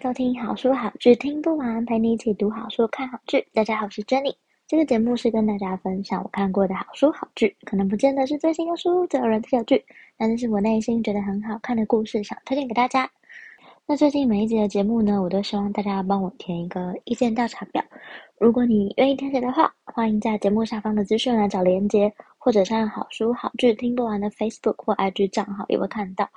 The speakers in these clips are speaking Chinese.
收听好书好剧听不完，陪你一起读好书、看好剧。大家好，我是 Jenny。这个节目是跟大家分享我看过的好书好剧，可能不见得是最新的书、最有人气的剧，但是我内心觉得很好看的故事，想推荐给大家。那最近每一集的节目呢，我都希望大家帮我填一个意见调查表。如果你愿意填写的话，欢迎在节目下方的资讯栏找连结，或者上好书好剧听不完的 Facebook 或 IG 账号也会看到。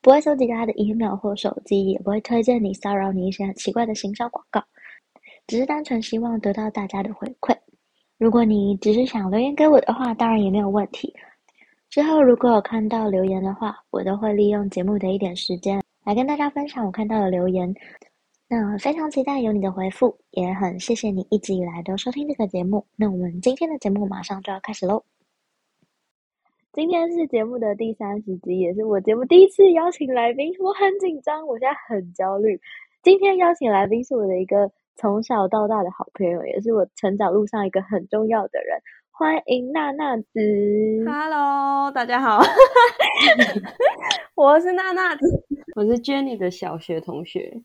不会收集大家的 email 或手机，也不会推荐你、骚扰你一些很奇怪的行销广告，只是单纯希望得到大家的回馈。如果你只是想留言给我的话，当然也没有问题。之后如果有看到留言的话，我都会利用节目的一点时间来跟大家分享我看到的留言。那非常期待有你的回复，也很谢谢你一直以来都收听这个节目。那我们今天的节目马上就要开始喽。今天是节目的第三十集，也是我节目第一次邀请来宾，我很紧张，我现在很焦虑。今天邀请来宾是我的一个从小到大的好朋友，也是我成长路上一个很重要的人。欢迎娜娜子。Hello，大家好，我是娜娜子，我是 Jenny 的小学同学，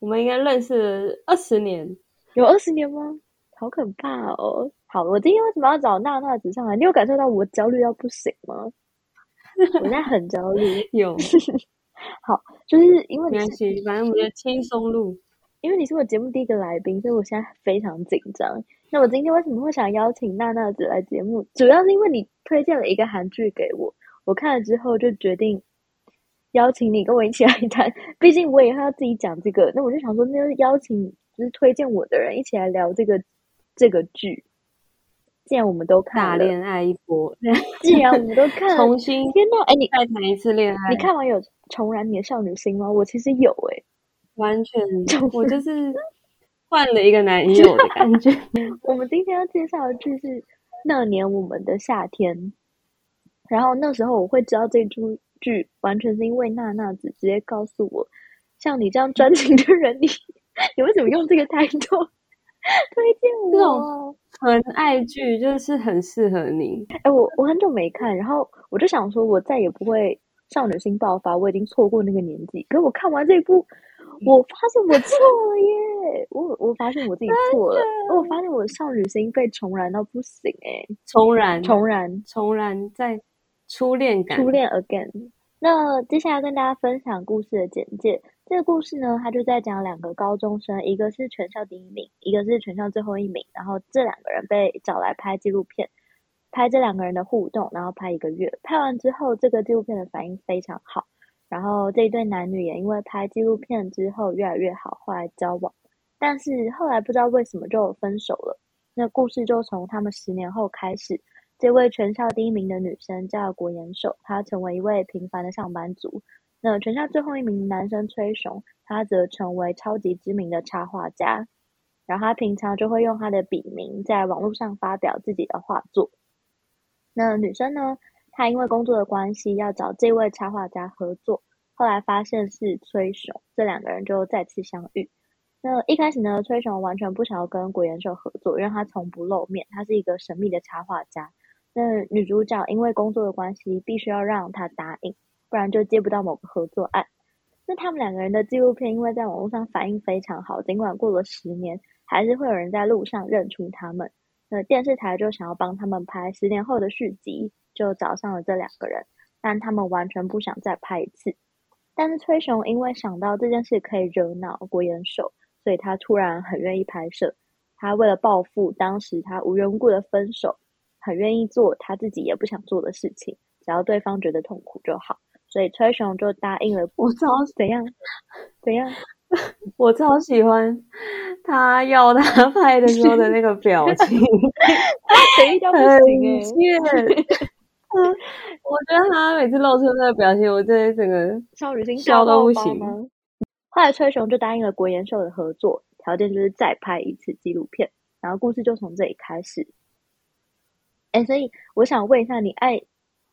我们应该认识二十年，有二十年吗？好可怕哦！好，我今天为什么要找娜娜子上来？你有感受到我焦虑到不行吗？我现在很焦虑。有。好，就是因为你没关系，反正我们就轻松录。因为你是我节目第一个来宾，所以我现在非常紧张。那我今天为什么会想邀请娜娜子来节目？主要是因为你推荐了一个韩剧给我，我看了之后就决定邀请你跟我一起来谈。毕竟我也要自己讲这个，那我就想说，那就邀请就是推荐我的人一起来聊这个这个剧。既然我们都看大恋爱一波 既然我们都看了，重新天呐，哎，你再谈一次恋爱，你看完有重燃你的少女心吗？我其实有哎、欸，完全，我就是换了一个男友的感觉。我们今天要介绍的剧是《那年我们的夏天》，然后那时候我会知道这出剧，完全是因为娜娜子直接告诉我，像你这样专情的人，你你为什么用这个态度？推荐我纯爱剧，就是很适合你。哎、欸，我我很久没看，然后我就想说，我再也不会少女心爆发，我已经错过那个年纪。可是我看完这一部，我发现我错了耶！我我发现我自己错了，我发现我的少女心被重燃到不行哎，重燃，重燃，重燃，在初恋感，初恋 again。那接下来跟大家分享故事的简介。这个故事呢，他就在讲两个高中生，一个是全校第一名，一个是全校最后一名。然后这两个人被找来拍纪录片，拍这两个人的互动，然后拍一个月。拍完之后，这个纪录片的反应非常好。然后这一对男女也因为拍纪录片之后越来越好，后来交往。但是后来不知道为什么就分手了。那故事就从他们十年后开始。这位全校第一名的女生叫国妍守，她成为一位平凡的上班族。那全校最后一名男生崔雄，他则成为超级知名的插画家。然后他平常就会用他的笔名在网络上发表自己的画作。那女生呢，她因为工作的关系要找这位插画家合作，后来发现是崔雄，这两个人就再次相遇。那一开始呢，崔雄完全不想要跟国妍守合作，因为他从不露面，他是一个神秘的插画家。那女主角因为工作的关系，必须要让他答应，不然就接不到某个合作案。那他们两个人的纪录片，因为在网络上反应非常好，尽管过了十年，还是会有人在路上认出他们。那电视台就想要帮他们拍十年后的续集，就找上了这两个人，但他们完全不想再拍一次。但是崔雄因为想到这件事可以惹恼国妍守，所以他突然很愿意拍摄。他为了报复当时他无缘无故的分手。很愿意做他自己也不想做的事情，只要对方觉得痛苦就好。所以崔雄就答应了。我超怎样？怎样？我超喜欢他要他拍的时候的那个表情，谁叫不行哎。我觉得他每次露出那个表情，我真的整个少女心笑到不行。后来崔雄就答应了国研秀的合作，条件就是再拍一次纪录片，然后故事就从这里开始。哎，所以我想问一下，你爱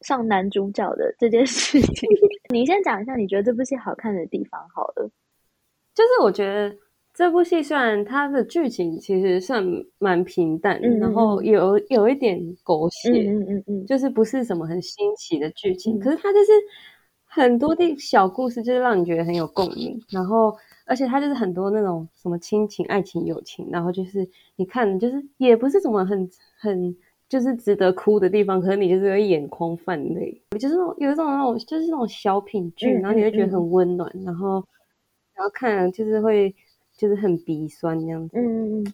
上男主角的这件事情，你先讲一下你觉得这部戏好看的地方好了。就是我觉得这部戏虽然它的剧情其实算蛮平淡，嗯、然后有有一点狗血，嗯嗯嗯，就是不是什么很新奇的剧情，嗯、可是它就是很多的小故事，就是让你觉得很有共鸣。然后而且它就是很多那种什么亲情、爱情、友情，然后就是你看，就是也不是什么很很就是值得哭的地方，可是你就是会眼眶泛泪，我就是那种有一种那种就是那种小品剧，然后你会觉得很温暖，嗯嗯嗯然后。然后看就是会就是很鼻酸这样子，嗯嗯嗯。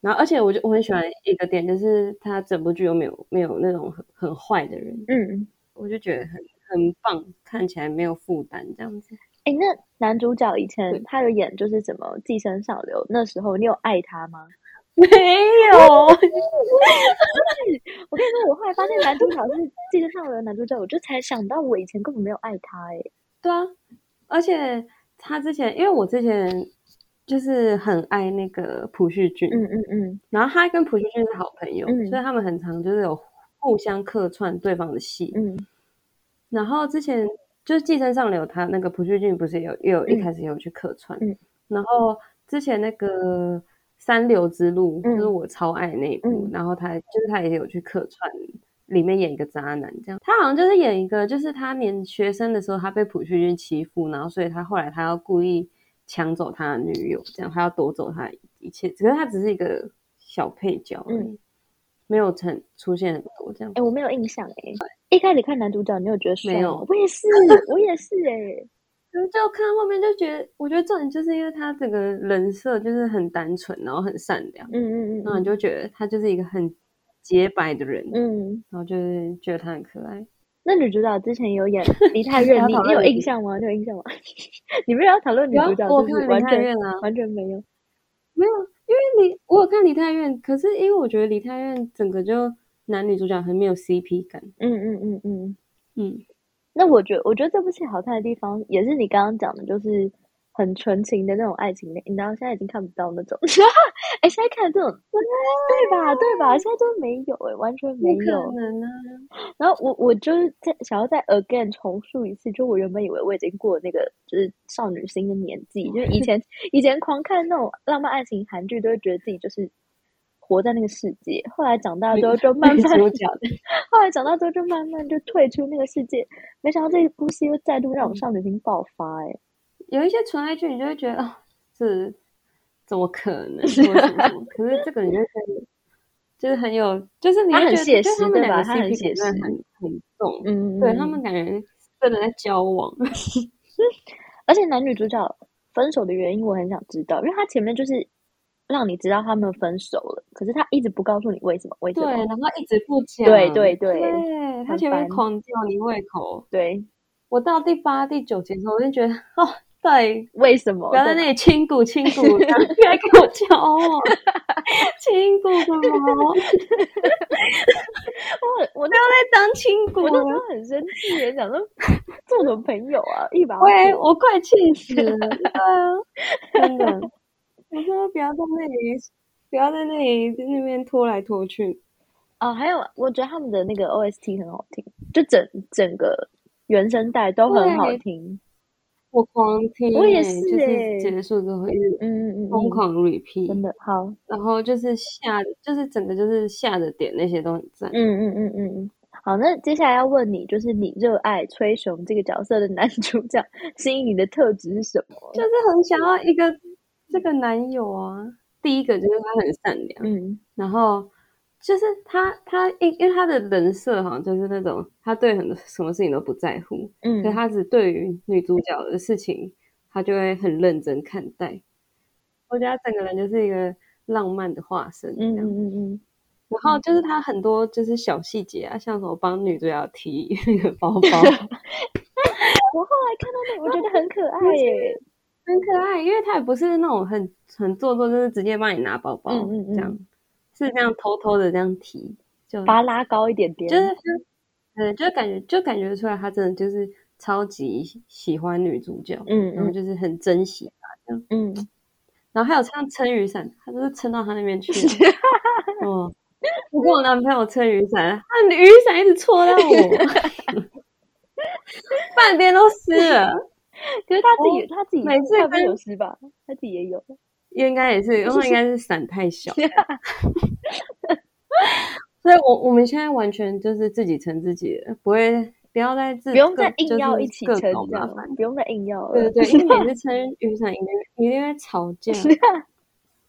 然后而且我就我很喜欢一个点，就是他整部剧又没有没有那种很很坏的人，嗯，我就觉得很很棒，看起来没有负担这样子。哎，那男主角以前他有演就是什么《寄生上流》，那时候你有爱他吗？没有。我跟你说，我后来发现男主角是《寄生上流》的男主角，我就才想到我以前根本没有爱他。哎，对啊，而且。他之前，因为我之前就是很爱那个朴叙俊，嗯嗯嗯，然后他跟朴叙俊是好朋友，嗯、所以他们很常就是有互相客串对方的戏，嗯。然后之前就是《寄生上流》，他那个朴叙俊不是有也有一开始也有去客串，嗯。然后之前那个《三流之路》嗯、就是我超爱那一部，嗯、然后他就是他也有去客串。里面演一个渣男，这样他好像就是演一个，就是他年学生的时候，他被朴叙俊欺负，然后所以他后来他要故意抢走他的女友，这样他要夺走他一切，只是他只是一个小配角，嗯，没有成出现很多这样。哎、欸，我没有印象哎、欸，一开始看男主角，你有觉得帅吗？没有，我也是，我也是哎、欸，就就看后面就觉得，我觉得重点就是因为他整个人设就是很单纯，然后很善良，嗯嗯嗯，然后你就觉得他就是一个很。洁白的人，嗯，然后就是觉得他很可爱。那女主角之前有演 《梨泰院》，你你有印象吗？你有印象吗？你们要讨论女主角，我看《梨泰院》啊，完全没有，没有，因为你我有看《梨泰院》，可是因为我觉得《梨泰院》整个就男女主角很没有 CP 感。嗯嗯嗯嗯嗯。那我觉得，我觉得这部戏好看的地方，也是你刚刚讲的，就是。很纯情的那种爱情，你知道现在已经看不到那种，哎，现在看这种，对吧？对吧？现在都没有，哎，完全没有。可能啊。然后我我就是在想要再 again 重述一次，就我原本以为我已经过了那个就是少女心的年纪，就是以前 以前狂看那种浪漫爱情韩剧，都会觉得自己就是活在那个世界。后来长大之后就 慢慢，后来长大之后就慢慢就退出那个世界。没想到这一部戏又再度让我少女心爆发，哎。有一些纯爱剧，你就会觉得哦，这怎么可能？什么什么可是这个你就觉得就是很有，就是你很写实，他们两个他很写实，很很重，嗯，对他们感觉真的在交往。而且男女主角分手的原因我很想知道，因为他前面就是让你知道他们分手了，可是他一直不告诉你为什么，为什么？对，然后一直不讲，对对对，对他前面狂吊你胃口。对，我到第八、第九集的时候，我就觉得哦。对，为什么？不要在那里亲骨亲骨，不要给我教我亲骨的吗？我我不要再当亲骨，我那时候很生气，也想说做什么朋友啊？一把喂，我快气死了！对啊，真的，我说不要在那里，不要在那里在那边拖来拖去啊！还有，我觉得他们的那个 OST 很好听，就整整个原声带都很好听。我狂听，我也是，就是结束之后一直嗯嗯疯狂 repeat，真的好。然后就是下，就是整个就是下的点那些都很赞。嗯嗯嗯嗯嗯。好，那接下来要问你，就是你热爱崔雄这个角色的男主角，吸引你的特质是什么？就是很想要一个这个男友啊。第一个就是他很善良，嗯，然后。就是他，他因因为他的人设好像就是那种，他对很多什么事情都不在乎，嗯，所以他只对于女主角的事情，他就会很认真看待。我觉得他整个人就是一个浪漫的化身，嗯嗯嗯嗯。然后就是他很多就是小细节啊，像什么帮女主角提 那个包包，我后来看到那个，我觉得很可爱耶，很可爱，因为他也不是那种很很做作，就是直接帮你拿包包，嗯嗯嗯这样。是这样偷偷的这样提，就把它拉高一点点，就是，嗯，就感觉就感觉出来，他真的就是超级喜欢女主角，嗯，然后就是很珍惜她这样，嗯，然后还有像撑雨伞，他就是撑到他那边去 哦，我跟我男朋友撑雨伞，他雨伞一直戳到我，半边都湿了。可是他自己，他自己每次都有湿吧？他自己也有，应该也是，因为应该是伞太小。所以我我们现在完全就是自己撑自己的，不会不要再自不用再硬要一起撑，这样不用再硬要了。对对，因为每次撑雨伞，一定一定会吵架。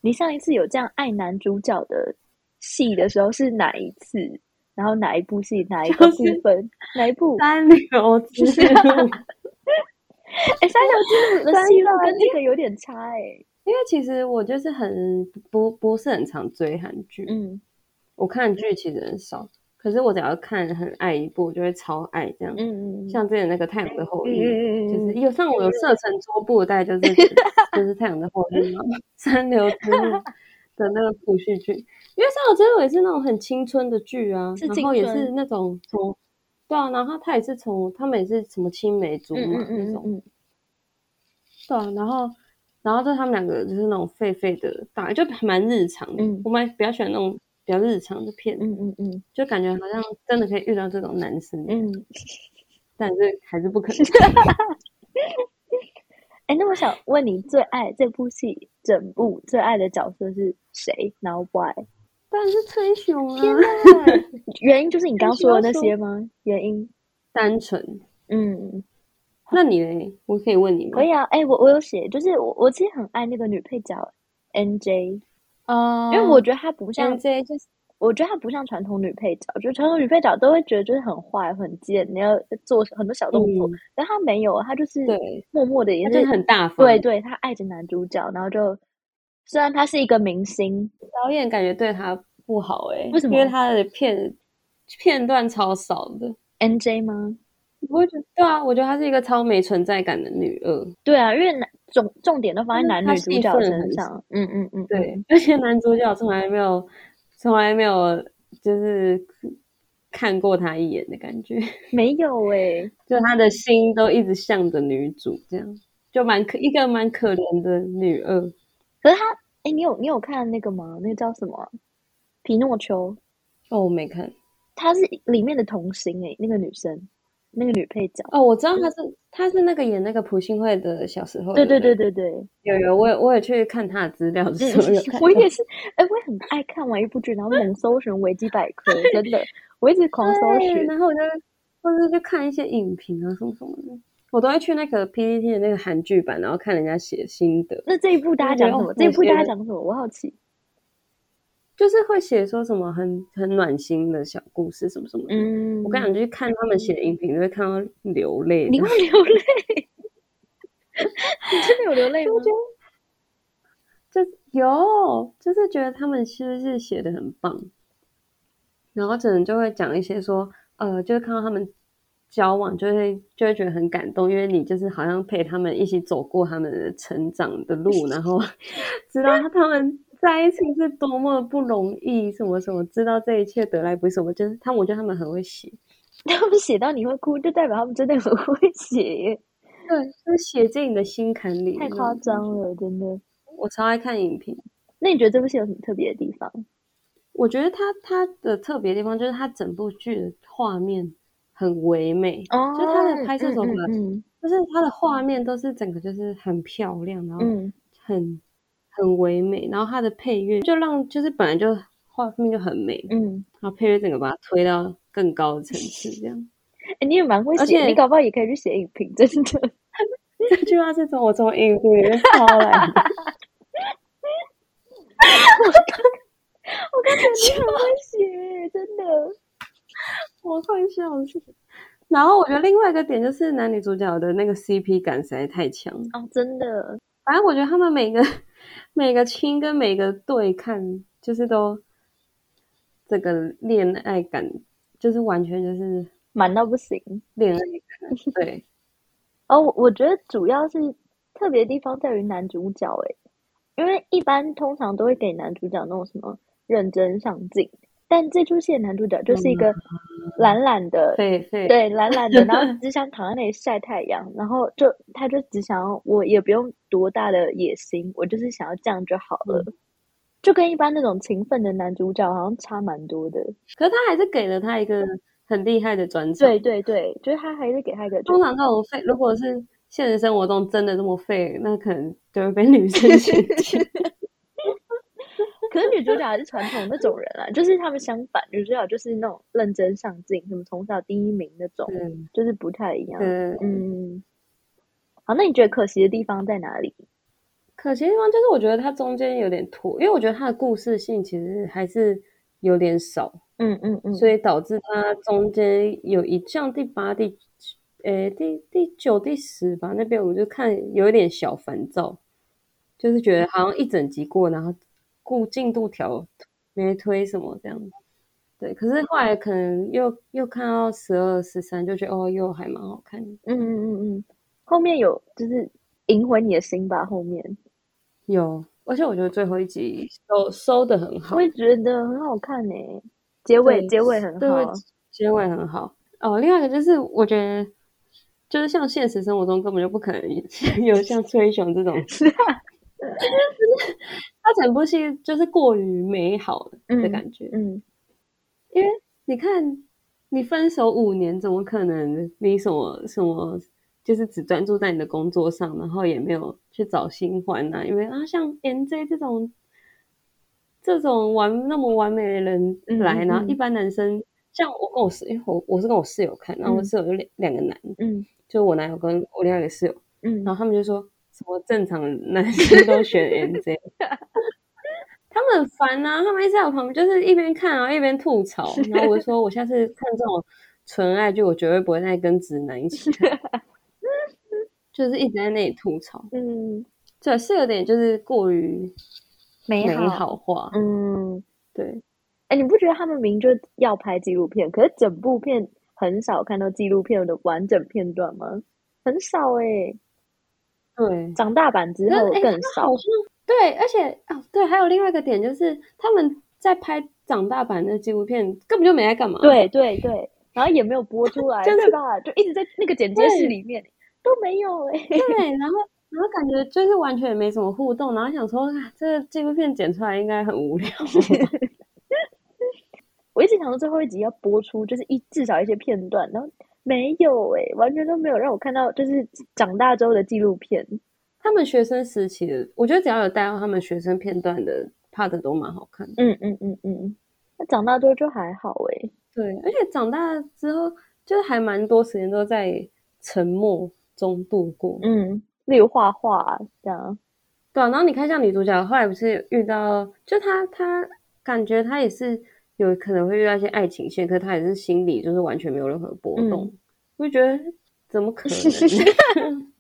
你上一次有这样爱男主角的戏的时候是哪一次？然后哪一部戏？哪一个部分？哪一部？三流之路。哎，三流之路的 戏路跟这个有点差哎，因为其实我就是很不不是很常追韩剧，嗯。我看剧其实很少，可是我只要看很爱一部，我就会超爱这样。嗯嗯。像之前那个《太阳的后裔》，嗯，就是有像我有射程桌布袋，就是就是《太阳的后裔》嘛，《三流之路》的那个古续剧。因为《三流之路》也是那种很青春的剧啊，然后也是那种从对啊，然后他也是从他们也是什么青梅竹马那种，对啊，然后然后就他们两个就是那种废废的大，就蛮日常的。我们比较喜欢那种。比较日常的片，嗯嗯嗯，就感觉好像真的可以遇到这种男生，嗯，但是还是不可能。哎、欸，那我想问你，最爱这部戏整部最爱的角色是谁？然后 why？当然是崔雄啊！原因就是你刚刚说的那些吗？原因单纯，嗯。那你呢？我可以问你吗？可以啊。哎、欸，我我有写，就是我我其实很爱那个女配角 NJ。哦，因为我觉得她不像 N J，，就是我觉得她不像传统女配角，就传统女配角都会觉得就是很坏很贱，你要做很多小动作，但她没有，她就是默默的，也是很大方，对对，她爱着男主角，然后就虽然他是一个明星，导演感觉对他不好欸，为什么？因为他的片片段超少的，NJ 吗？我会觉得对啊，我觉得她是一个超没存在感的女二，对啊，因为男。重重点都放在男女主角身上，嗯嗯嗯，对，而且男主角从来没有，从来没有就是看过他一眼的感觉，没有哎、欸，就他的心都一直向着女主，这样就蛮可一个蛮可怜的女二。可是他，哎、欸，你有你有看那个吗？那个叫什么？皮诺丘？哦，我没看，她是里面的童星哎、欸，那个女生。那个女配角哦，我知道她是，她是那个演那个朴信惠的小时候。对对对对对，有有，我也我也去看她的资料的时候有看。我也是，哎，我也很爱看完一部剧，然后猛搜寻维基百科，真的，我一直狂搜寻，然后我就或者就看一些影评啊什么什么的，我都会去那个 PPT 的那个韩剧版，然后看人家写心得。那这一部大家讲什么？这一部大家讲什么？我好奇。就是会写说什么很很暖心的小故事什么什么的，嗯，我跟你讲，就是看他们写的影评，就会看到流泪。你会流泪？你真的有流泪吗？就有，就是觉得他们其实是写的很棒，然后可能就会讲一些说，呃，就是看到他们交往，就会就会觉得很感动，因为你就是好像陪他们一起走过他们的成长的路，然后 知道他们。在一起是多么的不容易，什么什么，知道这一切得来不易什么，就是他们，我觉得他们很会写，他们写到你会哭，就代表他们真的很会写，对，就是写进你的心坎里，太夸张了，真的。我超爱看影评，那你觉得这部戏有什么特别的地方？我觉得它它的特别的地方就是它整部剧的画面很唯美，哦，就它的拍摄手法，就是它的画面都是整个就是很漂亮，然后很。嗯很唯美，然后它的配乐就让就是本来就画面就很美，嗯，然后配乐整个把它推到更高的层次，这样。哎，你也蛮会写，你搞不好也可以去写影评，真的。这句话是从我从影评里面抄来的。我刚，我刚觉得你很会写，真的，我快笑死。然后我觉得另外一个点就是男女主角的那个 CP 感实在太强哦，真的。反正我觉得他们每个。每个亲跟每个对看，就是都这个恋爱感，就是完全就是满到不行。恋爱感，对。哦，我觉得主要是特别的地方在于男主角，诶，因为一般通常都会给男主角那种什么认真上进，但这出戏的男主角就是一个懒懒的，对对对，懒懒的，然后只想躺在那里晒太阳，然后就他就只想要，我也不用多大的野心，我就是想要这样就好了，嗯、就跟一般那种勤奋的男主角好像差蛮多的。可是他还是给了他一个很厉害的转折，对对对，就是他还是给他一个。通常这种废，如果是现实生活中真的这么废，那可能就会被女生嫌弃。可是女主角还是传统那种人啊，就是他们相反，女主角就是那种认真上进，什么从小第一名那种，嗯、就是不太一样。嗯，嗯，好，那你觉得可惜的地方在哪里？可惜的地方就是我觉得它中间有点拖，因为我觉得它的故事性其实还是有点少。嗯嗯嗯，所以导致它中间有一像第八、第诶第第九、第十吧，那边我就看有一点小烦躁，就是觉得好像一整集过，然后。顾进度条没推什么这样子，对。可是后来可能又又看到十二十三，就觉得哦，又还蛮好看的。嗯嗯嗯嗯，后面有就是赢回你的心吧。后面有，而且我觉得最后一集收收的很好，我也觉得很好看呢。结尾结尾很好，结尾很好。哦，另外一个就是我觉得，就是像现实生活中根本就不可能 有像崔雄这种。他整部戏就是过于美好的感觉，嗯，嗯，因为你看，你分手五年，怎么可能你什么什么，就是只专注在你的工作上，然后也没有去找新欢呢？因为啊，像 NJ 这种这种完那么完美的人来，嗯嗯、然后一般男生像我跟我室，因为我我是跟我室友看，然后我室友有两两个男，嗯，就我男友跟我另外一个室友，嗯，然后他们就说。什么正常男生都选 NJ，他们很烦啊！他们一直在我旁边，就是一边看啊一边吐槽。然后我就说，我下次看这种纯爱剧，我绝对不会再跟直男一起看，就是一直在那里吐槽。嗯，对，是有点就是过于美好化。嗯，对。哎，你不觉得他们明明就要拍纪录片，可是整部片很少看到纪录片的完整片段吗？很少哎、欸。对，长大版之后更少。欸、对，而且哦，对，还有另外一个点就是，他们在拍长大版的纪录片，根本就没在干嘛。对对对，然后也没有播出来，对吧？就一直在那个剪接室里面都没有哎、欸。对，然后然后感觉就是完全没什么互动，然后想说，这个纪录片剪出来应该很无聊。我一直想说最后一集要播出，就是一至少一些片段，然后。没有哎、欸，完全都没有让我看到，就是长大之后的纪录片。他们学生时期的，我觉得只要有带到他们学生片段的 part 都蛮好看的。嗯嗯嗯嗯，那长大之后就还好哎、欸。对，而且长大之后就是还蛮多时间都在沉默中度过。嗯，例如画画这样。对啊，然后你看像女主角后来不是遇到，就她她感觉她也是。有可能会遇到一些爱情线，可是他也是心里就是完全没有任何波动，嗯、我就觉得怎么可能？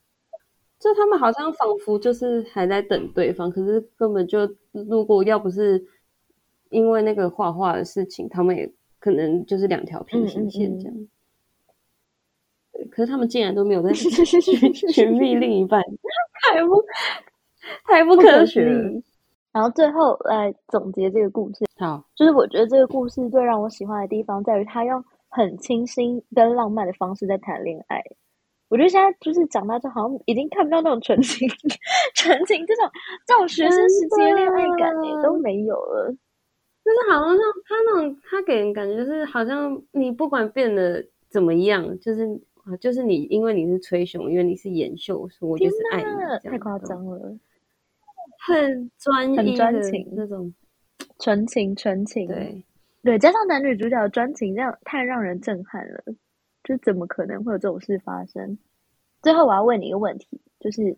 就他们好像仿佛就是还在等对方，可是根本就如果要不是因为那个画画的事情，他们也可能就是两条平行线这样。嗯嗯嗯，可是他们竟然都没有在 寻寻觅另一半，太不太不科学。然后最后来总结这个故事，好，就是我觉得这个故事最让我喜欢的地方在于，他用很清新跟浪漫的方式在谈恋爱。我觉得现在就是长大之后好像已经看不到那种纯情、纯情这种这种学生时期的恋爱感也都没有了。就是好像他那种他给人感觉就是好像你不管变得怎么样，就是啊，就是你因为你是吹雄，因为你是演秀，所以我就是爱你，太夸张了。很专一、很专情那种纯情、纯情，对对，加上男女主角的专情，这样太让人震撼了。就怎么可能会有这种事发生？最后我要问你一个问题，就是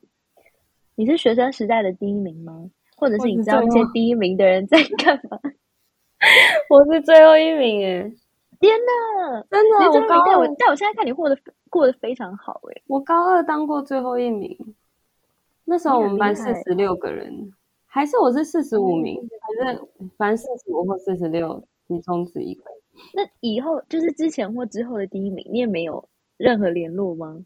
你是学生时代的第一名吗？或者是你知道那些第一名的人在干嘛？我是最后一名耶！天呐，真的！我高二，但我现在看你过得过得非常好哎。我高二当过最后一名。那时候我们班四十六个人，还是我是四十五名，反正反正四十五或四十六，其中之一个。那以后就是之前或之后的第一名，你也没有任何联络吗？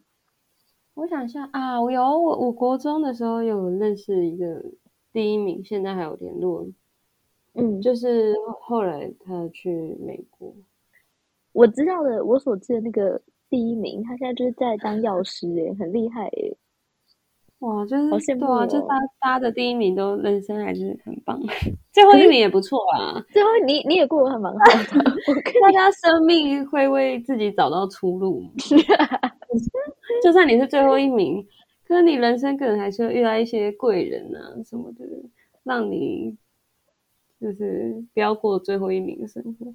我想一下啊，我有我我国中的时候有认识一个第一名，现在还有联络。嗯，就是后来他去美国。我知道的，我所知的那个第一名，他现在就是在当药师，诶，很厉害，诶。哇，就是好羡慕啊，就他他的第一名都人生还是很棒，最后一名也不错啊。最后你你也过得很蛮好的，大家生命会为自己找到出路。是啊，就算你是最后一名，可是你人生可能还是会遇到一些贵人啊什么的，让你就是不要过最后一名的生活。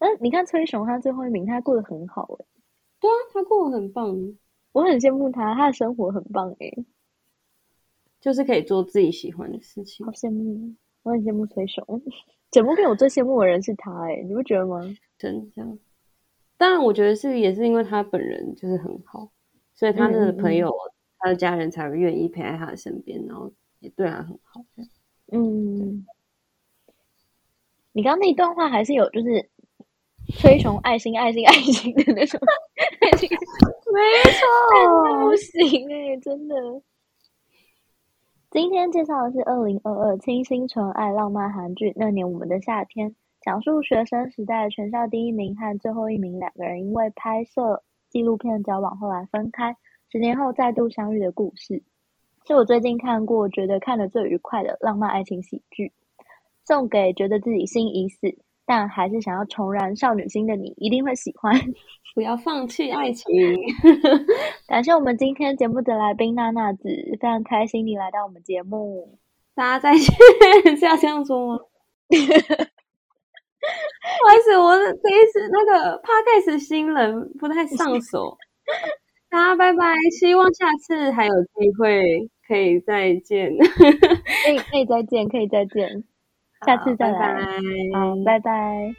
嗯，你看崔雄，他最后一名，他过得很好诶。对啊，他过得很棒，我很羡慕他，他的生活很棒诶。就是可以做自己喜欢的事情，好羡慕！我很羡慕崔雄。整部片我最羡慕的人是他，哎，你不觉得吗？真这样。当然，我觉得是也是因为他本人就是很好，所以他的朋友、嗯、他的家人才会愿意陪在他的身边，然后也对他很好。嗯，你刚刚那一段话还是有，就是崔雄爱心、爱心、爱心的那种爱心，没错，不行哎，真的。今天介绍的是二零二二清新纯爱浪漫韩剧《那年我们的夏天》，讲述学生时代全校第一名和最后一名两个人因为拍摄纪录片交往，后来分开，十年后再度相遇的故事，是我最近看过觉得看得最愉快的浪漫爱情喜剧，送给觉得自己心已死，但还是想要重燃少女心的你，一定会喜欢。不要放弃爱情。感谢我们今天节目的来宾娜娜子，非常开心你来到我们节目。大家再见，是要这样说吗？不好意思，我这一次那个 Podcast 新人不太上 手。大家拜拜，希望下次还有机会可以再见。可以可以再见，可以再见，下次再来。拜拜。好，拜拜。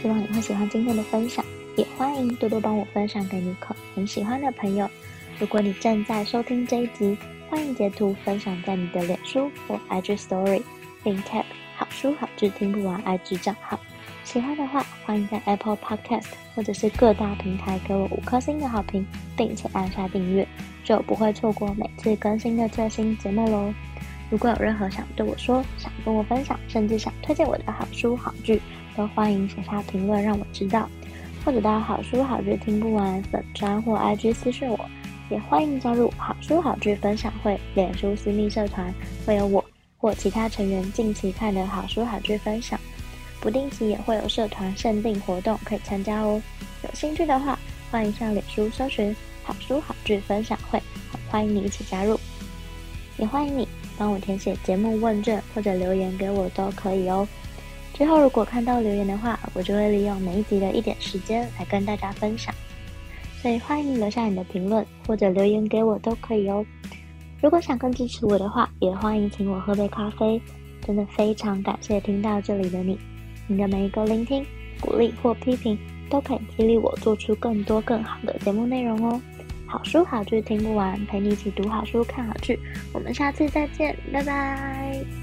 希望你会喜欢今天的分享，也欢迎多多帮我分享给你可很喜欢的朋友。如果你正在收听这一集，欢迎截图分享在你的脸书或 IG Story，并 tag 好书好剧听不完 IG 账号。喜欢的话，欢迎在 Apple Podcast 或者是各大平台给我五颗星的好评，并且按下订阅，就不会错过每次更新的最新节目喽。如果有任何想对我说、想跟我分享，甚至想推荐我的好书好剧，都欢迎写下评论让我知道，或者到好书好剧听不完粉专或 IG 私讯我，也欢迎加入好书好剧分享会脸书私密社团，会有我或其他成员近期看的好书好剧分享，不定期也会有社团限定活动可以参加哦。有兴趣的话，欢迎上脸书搜寻好书好剧分享会，欢迎你一起加入，也欢迎你帮我填写节目问卷或者留言给我都可以哦。之后如果看到留言的话，我就会利用每一集的一点时间来跟大家分享，所以欢迎留下你的评论或者留言给我都可以哦。如果想更支持我的话，也欢迎请我喝杯咖啡。真的非常感谢听到这里的你，你的每一个聆听、鼓励或批评都可以激励我做出更多更好的节目内容哦。好书好剧听不完，陪你一起读好书、看好剧。我们下次再见，拜拜。